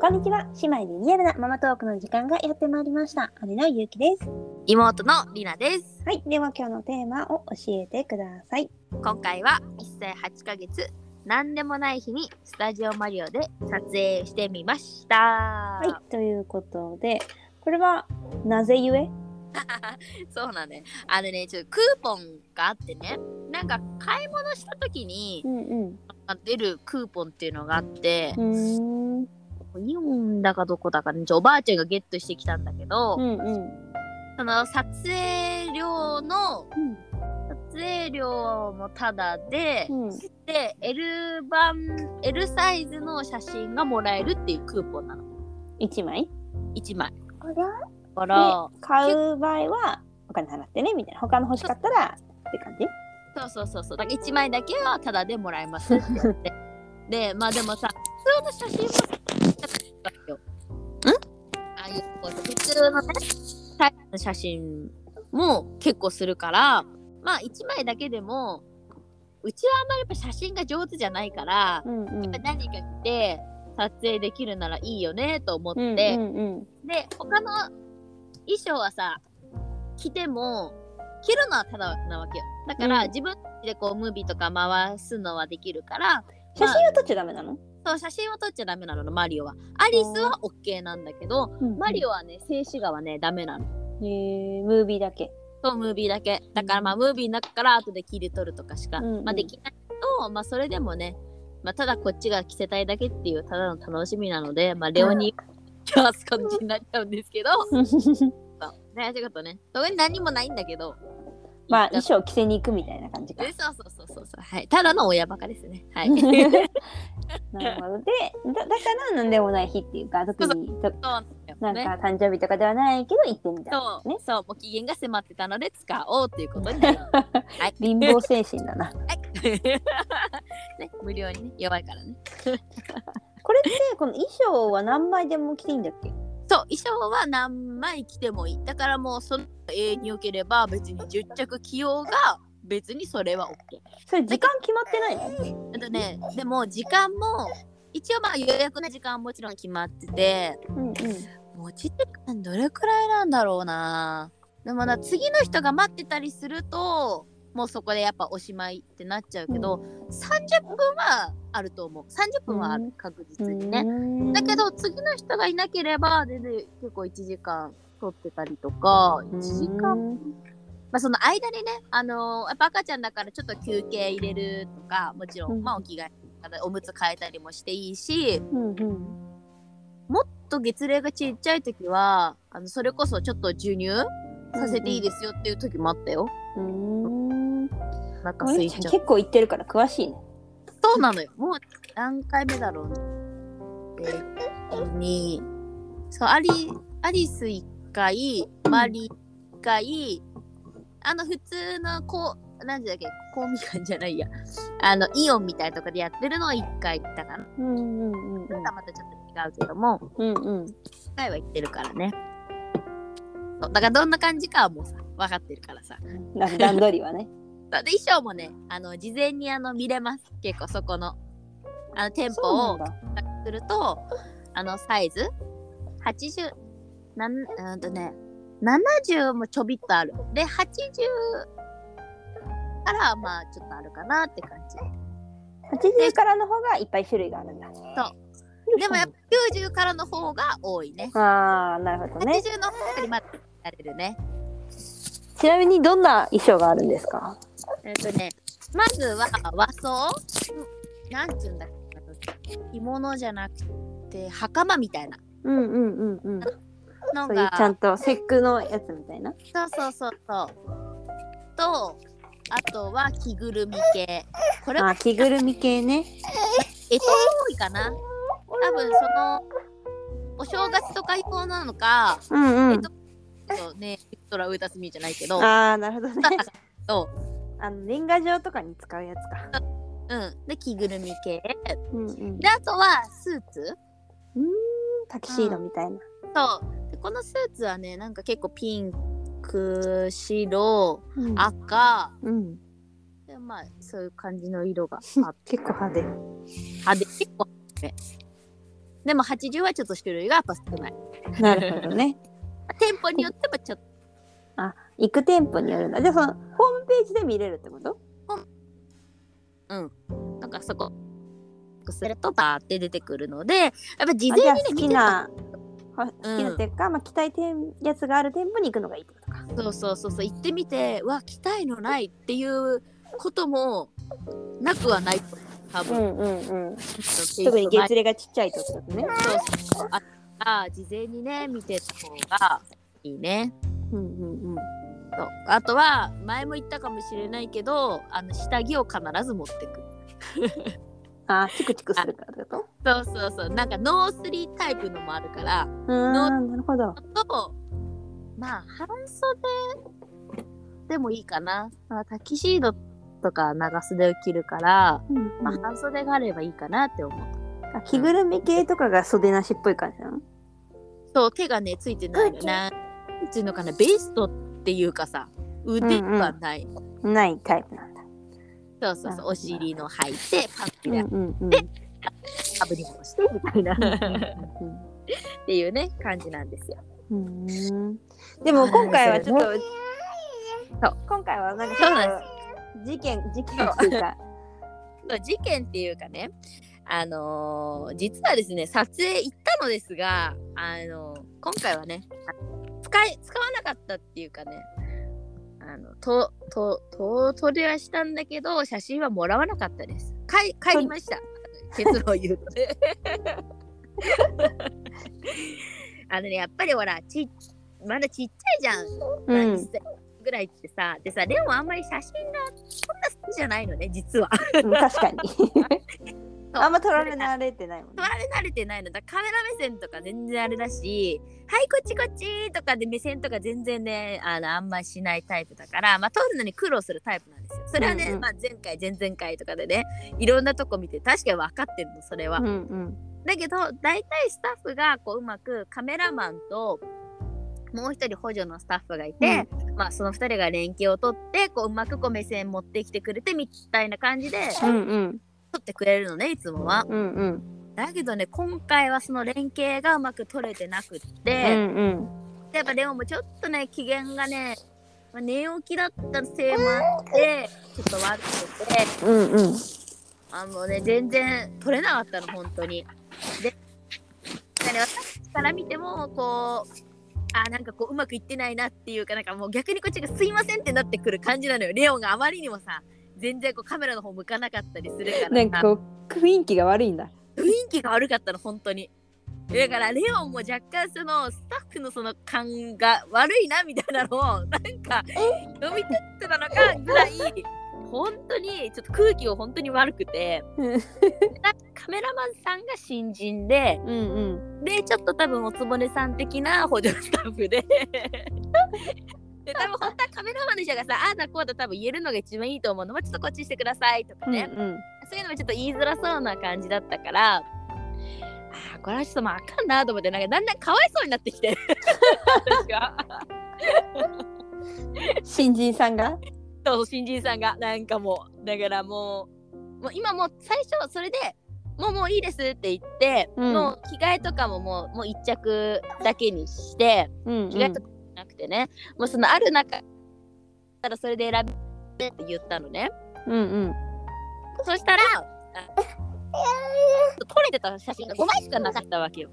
こんにちは。姉妹でリアルなママトークの時間がやってまいりました。姉のゆうきです。妹のりなです。はい。では今日のテーマを教えてください。今回は1歳8ヶ月、なんでもない日にスタジオマリオで撮影してみました。ははい。ということで、これはなぜゆえ そうなんね。あのね、ちょっとクーポンがあってね、なんか買い物した時にうんうん。出るクーポンっていうのがあってう、ーん。イオンだかどこだかね、ちょおばあちゃんがゲットしてきたんだけど、うんうん。その撮影料の、うん。撮影料もタダで、うん。で L 版 L サイズの写真がもらえるっていうクーポンなの。1枚？1枚。あら？だから買う場合はお金払ってね、みたいな。他の欲しかったらって感じ？そうそうそうそう。だから1枚だけはタダでもらえますって言って。でまあでもさ普通の写真もよああいうこう普通のねサイズの写真も結構するからまあ1枚だけでもうちはあんまりやっぱ写真が上手じゃないから、うんうん。やっぱ何か着て撮影できるならいいよねと思って、うんうんうん。で他の衣装はさ着ても着るのはただなわけよだから、うん自分でこうムービーとか回すのはできるから写真を撮っちゃダメなの、そう写真を撮っちゃダメなのマリオは。アリスは OK なんだけどマリオ。オはね静止画はねダメなの。へームービーだけ。そうムービーだけ。だからまあムービーの中から後で切り取るとかしか、うんうん。まあ、できないとまあそれでもねまあ、ただこっちが着せたいだけっていうただの楽しみなので、まあ、レオに回す感じになっちゃうんですけど、そう。ね、ちょっとね、特に何もないんだけど、まあ衣装着せに行くみたいな感じか。え。そうそうそうそうそう、はい、ただの親バカですね。はい。なるほど。で、だだからなんでもない日っていうか、特にとそうなんか誕生日とかではないけど行ってみたい。そう、ねそう、もう期限が迫ってたので使おうっていうことになります。はい。貧乏精神だな。はいね、無料にね、弱いからね。これってこの衣装は何枚でも着ていいんだっけ？そう、衣装は何枚着てもいい。だからもう、その永遠に良ければ、別に10着着ようが、別にそれは OK。それ時間決まってないの？あとね、でも時間も、一応まあ予約の時間はもちろん決まってて、うんうん。持ち時間どれくらいなんだろうな。でもな、次の人が待ってたりすると、もうそこでやっぱおしまいってなっちゃうけど、30分はあると思う。30分はある、うん確実にね。ねだけど、次の人がいなければ、全然結構1時間取ってたりとか、1時間まあその間にね、あのーやっぱ赤ちゃんだからちょっと休憩入れるとか、もちろん、うんまあお着替え、おむつ替えたりもしていいし、うんうん。もっと月齢がちっちゃい時は、あのそれこそちょっと授乳させていいですよっていう時もあったよ。うーん。なんかスイちゃん結構行ってるから詳しいね。そうなのよ。もう何回目だろうね。えー、に、そう、アリ、アリス1回、マリ1回、あの普通のこう、なんだっけ、公民館じゃないや。あの、イオンみたいなとこでやってるのを1回行ったかな。うんうんうんまたまたちょっと違うけども、うん。うんうん。1回は行ってるからね。だからどんな感じかはもうさ、分かってるからさ。段取りはね。で、衣装もね、あの、事前にあの見れます。結構そこの、あの、店舗を。すると、あの、サイズ ?80、なん、うんとね、70もちょびっとある。で、80から、まあ、ちょっとあるかなって感じ。80からの方がいっぱい種類があるんだ。でもやっぱ90からの方が多いね。ああ、なるほどね。80の方がまだやれるね。ちなみにどんな衣装があるんですか？えっ、とね、まずは和装なんつうんだっけ着物じゃなくて、袴みたいなうんうんうんうん。のが。ちゃんと節句のやつみたいな。そうそうそうそう。と、あとは着ぐるみ系。これはあ、着ぐるみ系ね。えと多いかな。多分その、お正月とか用なのか、うんうん。そうね、ウルトラウータスミーじゃないけど、ああ、なるほどね。そあの年賀状とかに使うやつか。う。うん。で、着ぐるみ系。うんうん。で、あとはスーツ。うーん、タキシードみたいな。そう。でこのスーツはね、なんか結構ピンク、白、うん赤、うん。でまあ、そういう感じの色があ 結構派手。派手、結構。でも80はちょっと種類がやっぱ少ないなるほどね。店舗によってもちょっと行く店舗によるんだ。じゃあそのホームページで見れるってこと？なんかそこするとバーって出てくるのでやっぱ事あじゃあ好前にね見てたきな、は好きなっていうか、まあ、着たい店やつがある店舗に行くのがいいってことか。そうそうそうそう行ってみてうわ着たいのないっていうこともなくはない多分、んうんうん。特 特に月齢がちっちゃい時だとね。そうそうそうああ事前にね見てた方がいいねうんうんうん。そうあとは前も言ったかもしれないけどあの下着を必ず持ってくあーチクチクするからってこと？そうそうそう。なんかノースリータイプのもあるからうーん、なるほど。とまあ半袖でもいいかな、まあ、タキシードとか長袖を着るから、うんうん。まあ、半袖があればいいかなって思う。あ着ぐるみ系とかが袖なしっぽい感じなの？そう手がねついてないのなんていうのかなベストっていうかさ腕はない、ないタイプなんだ。そうそうそうお尻の履いてパッうんてうんうん。かぶり物してみたいな。っていうね感じなんですよ。でも今回はちょっと、そう今回はなんかなん事件事件っていうか、そう事件っていうかねあのー実はですね撮影行ったのですがあのー今回はねあ使い使わなかったっていうかねあのととと撮りはしたんだけど写真はもらわなかったです帰帰りました。結論を言うと。ね あのねやっぱりほらちまだちっちゃいじゃん。うん。1歳ぐらいってさでさレオンあんまり写真がそんな好きじゃないのね実は。うん確かにあんま撮られ慣れてないもんね。撮られ慣れてないの。だカメラ目線とか全然あれだし「はいこっちこっち」とかで目線とか全然ねあのあんましないタイプだからまあ撮るのに苦労するタイプなんですよ。それはね、うんうん。まあ、前回前々回とかでねいろんなとこ見て確かに分かってるのそれは、うんうん。だけど大体スタッフがこううまくカメラマンともう一人補助のスタッフがいて、まあその二人が連携を取ってこううまくこう目線持ってきてくれてみたいな感じでうんうん撮ってくれるのねいつもは。うんうん。だけどね今回はその連携がうまく取れてなくっうて、んうん。やっぱレオンもちょっとね機嫌がね、まあ、寝起きだったせいもあってちょっと悪くて。うんうん。あのね全然取れなかったの本当に。で私から見てもこうあなんかこううまくいってないなっていうかなんかもう逆にこっちがすいませんってなってくる感じなのよ。レオンがあまりにもさ全然こうカメラの方向かなかったりするから。さなんかこう雰囲気が悪いんだ。雰囲気が悪かったの本当に。だからレオンも若干そのスタッフのその感が悪いなみたいなのをなんか読み取ってたのかぐらい本当にちょっと空気が本当に悪くて。うん。カメラマンさんが新人でうん。でちょっと多分おつぼねさん的な補助スタッフでで多分本当はカメラマンの人がさああだこうだ多分言えるのが一番いいと思うの。もちょっとこっちしてくださいとかうんね、そういうのもちょっと言いづらそうな感じだったから、あーこれはちょっともうあかんなと思って、なんかだんだんかわいそうになってきて。私 が新人さんが？そう、新人さんが、なんかもう、だからもう、もう今もう最初、それで、もうもういいですって言って、うん。もう着替えとかももうもう一着だけにして、うん。着替えとかなくてね、もうそのある中たらそれで選べって言ったのね。うんうんそしたら、あ撮れてた写真が5枚しかなかったわけよ。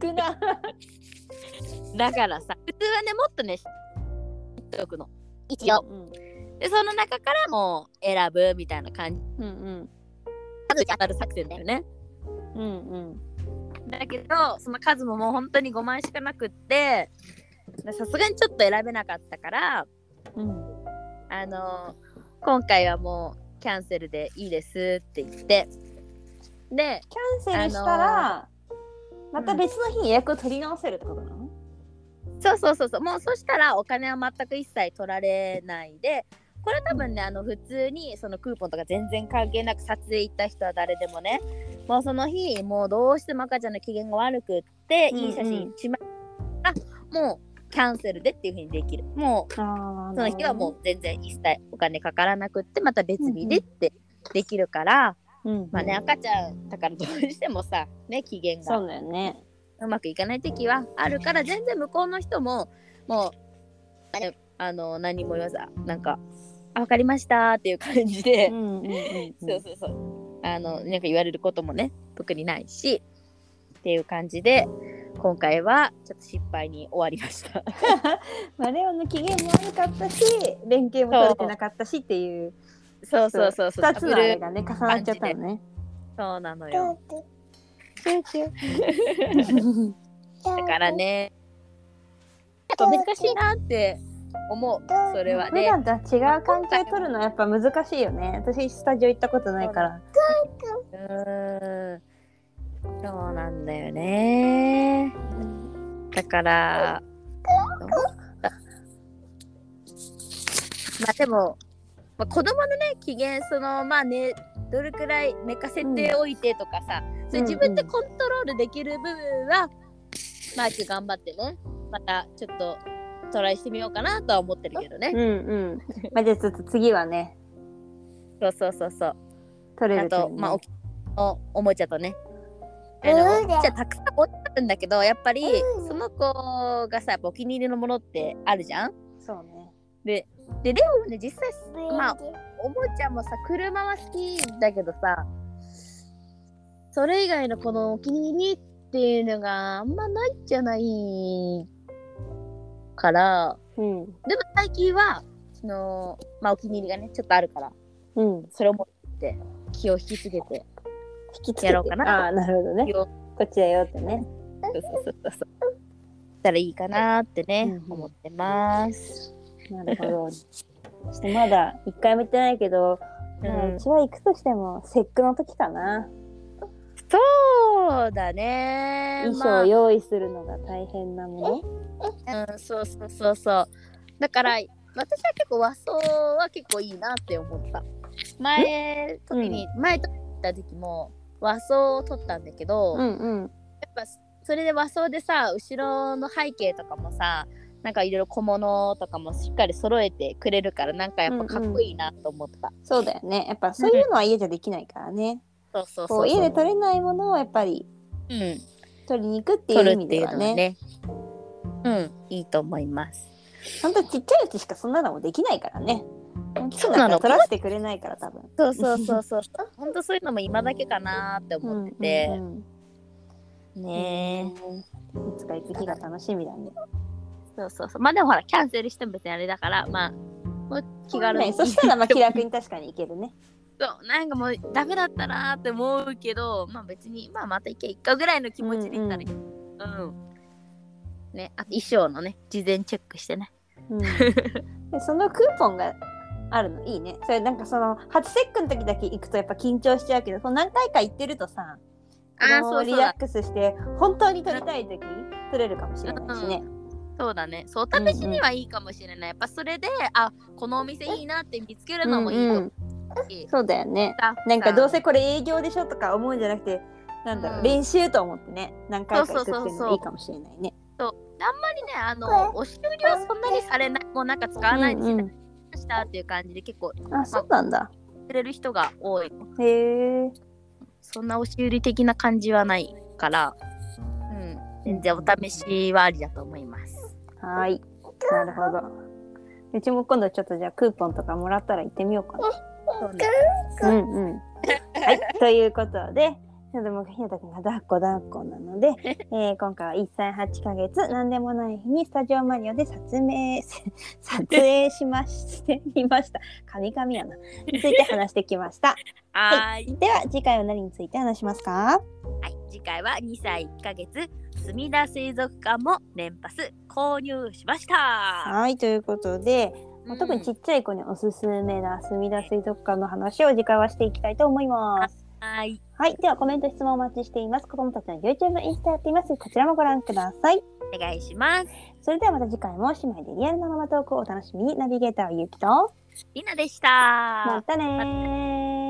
少なだからさ、普通はね、もっとね、知っておくの。一応。うんで、その中からもう選ぶみたいな感じ。うんうん数当たる作戦だよね。うんだけど、その数ももう本当に5枚しかなくって、さすがにちょっと選べなかったから、うん。あの今回はもうキャンセルでいいですって言って、で、キャンセルしたら、また別の日に予約を取り直せるってことなの、そうそうそうそう、もうそしたらお金は全く一切取られないで、これ多分ね、あの普通にそのクーポンとか全然関係なく撮影行った人は誰でもね、もうその日、もうどうしても赤ちゃんの機嫌が悪くって、うんうんいい写真1枚あもうキャンセルでっていう風にできる。もうあその日はもう全然一切お金かからなくって、また別日でってできるから、うん。まあね、赤ちゃんだからどうしてもさ、ね、機嫌がそうだよね。うまくいかない時はあるから、全然向こうの人も、もう、えあの、何も言わず、なんか、あ、わかりましたっていう感じで、うんうんうんうん。そうそうそう。あの、なんか言われることもね、特にないし、っていう感じで、今回はちょっと失敗に終わりました。まあレオの機嫌も悪かったし、連携も取れてなかったしっていう。そうそうそうそう。二つのあれがね重なっちゃったのね。そうなのよ。だからね、やっぱ難しいなって思う、それは普ね。段とは違う関係取るのはやっぱ難しいよね。私スタジオ行ったことないから。うーん。そうなんだよね。だから、まあでも、まあ、子供のね、機嫌、その、まあね、どれくらい寝かせておいてとかさ、それ自分でコントロールできる部分は、マーク頑張ってね、またちょっとトライしてみようかなとは思ってるけどね。うんうん。まあじゃあちょっと次はね、そうそうそうそう。取れるとまあ、おおおもちゃとね。あの、じゃあたくさん置いてあるんだけど、やっぱり、その子がさ、お気に入りのものってあるじゃん？そうね。で、で、レオもね、実際、まあ、おもちゃもさ、車は好きだけどさ、それ以外のこのお気に入りっていうのがあんまないんじゃないから、うん。でも最近は、その、まあお気に入りがね、ちょっとあるから、うん。それを持って気を引き継げて、引きつけてやろうかなああ、なるほどねこっちだよってね。そうそうそうそう。したらいいかなってね、うん思ってます。なるほど。ちょっとまだ一回も行ってないけど、まあうんうちは行くとしても節句の時かな。そうだね。衣装を用意するのが大変なもの。まあうん、そうそうそうそう。だから、私は結構和装は結構いいなって思った。前、時に、前撮った時も和装を撮ったんだけど、やっうんうん。ぱそれで和装でさ、後ろの背景とかもさ、なんかいろいろ小物とかもしっかり揃えてくれるから、なんかやっぱかっこいいなと思った。そうだよね。やっぱそういうのは家じゃできないからね。そうそうそう家で取れないものをやっぱりうん。取りに行くっていう意味ではね。ね。うん、いいと思います。ほんとちっちゃいうちしかそんなのもできないからね。大きくそうなの取らせてくれないから多分。そうそうそうそう。本当そういうのも今だけかなって思ってて。うんうんうんねえ。いつか行く日が楽しみだね。そうそうそう。まあでもほら、キャンセルしても別にあれだから、まあ、もう気軽に。ねそしたらまあ気楽に確かに行けるね。そう、なんかもうダメだったなーって思うけど、まあ別に、まあまた行け、一回ぐらいの気持ちで行ったらいい。うん、ね、あと衣装のね、事前チェックしてね。うん、でそのクーポンがあるのいいね。それなんかその初節句の時だけ行くとやっぱ緊張しちゃうけど、その何回か行ってるとさ、あそうそうリラックスして本当に撮りたい時に撮れるかもしれないしね。そうだね。そう、試しにはいいかもしれない。やっぱそれで、あ、このお店いいなって見つけるのもいいと思うし。そうだよね。なんかどうせこれ営業でしょとか思うんじゃなくて、なんだろう、うん練習と思ってね、何回か行くっていうそうそうそうそうのもいいかもしれないね。あんまりね、あの、お修理はそんなにされない。もうなんか使わないでうんしたっていう感じで結構うん、あ、そうなんだ。くれる人が多い。へえ。そんな押し売り的な感じはないから、うん、全然お試しはありだと思います。はーい。なるほど。うちも今度ちょっとじゃあクーポンとかもらったら行ってみようかな。そうね。うんうん。はい。ということで、でもひなたくんが抱っこ抱っこなので、えー今回は1歳8ヶ月、なんでもない日にスタジオマリオで撮影、撮影しましてみました。神々やな。について話してきました。はーい。では次回は何について話しますか？はい、次回は2歳1ヶ月、すみだ水族館も連パス購入しました。はい。ということで、まあ特にちっちゃい子におすすめなすみだ水族館の話を次回はしていきたいと思います。はい、はい。ではコメント質問お待ちしています。子供たちの YouTube、インスタやっています。こちらもご覧ください。お願いします。それではまた次回も姉妹でリアルなママトークをお楽しみにナビゲーターはゆうきとりなでした。またねー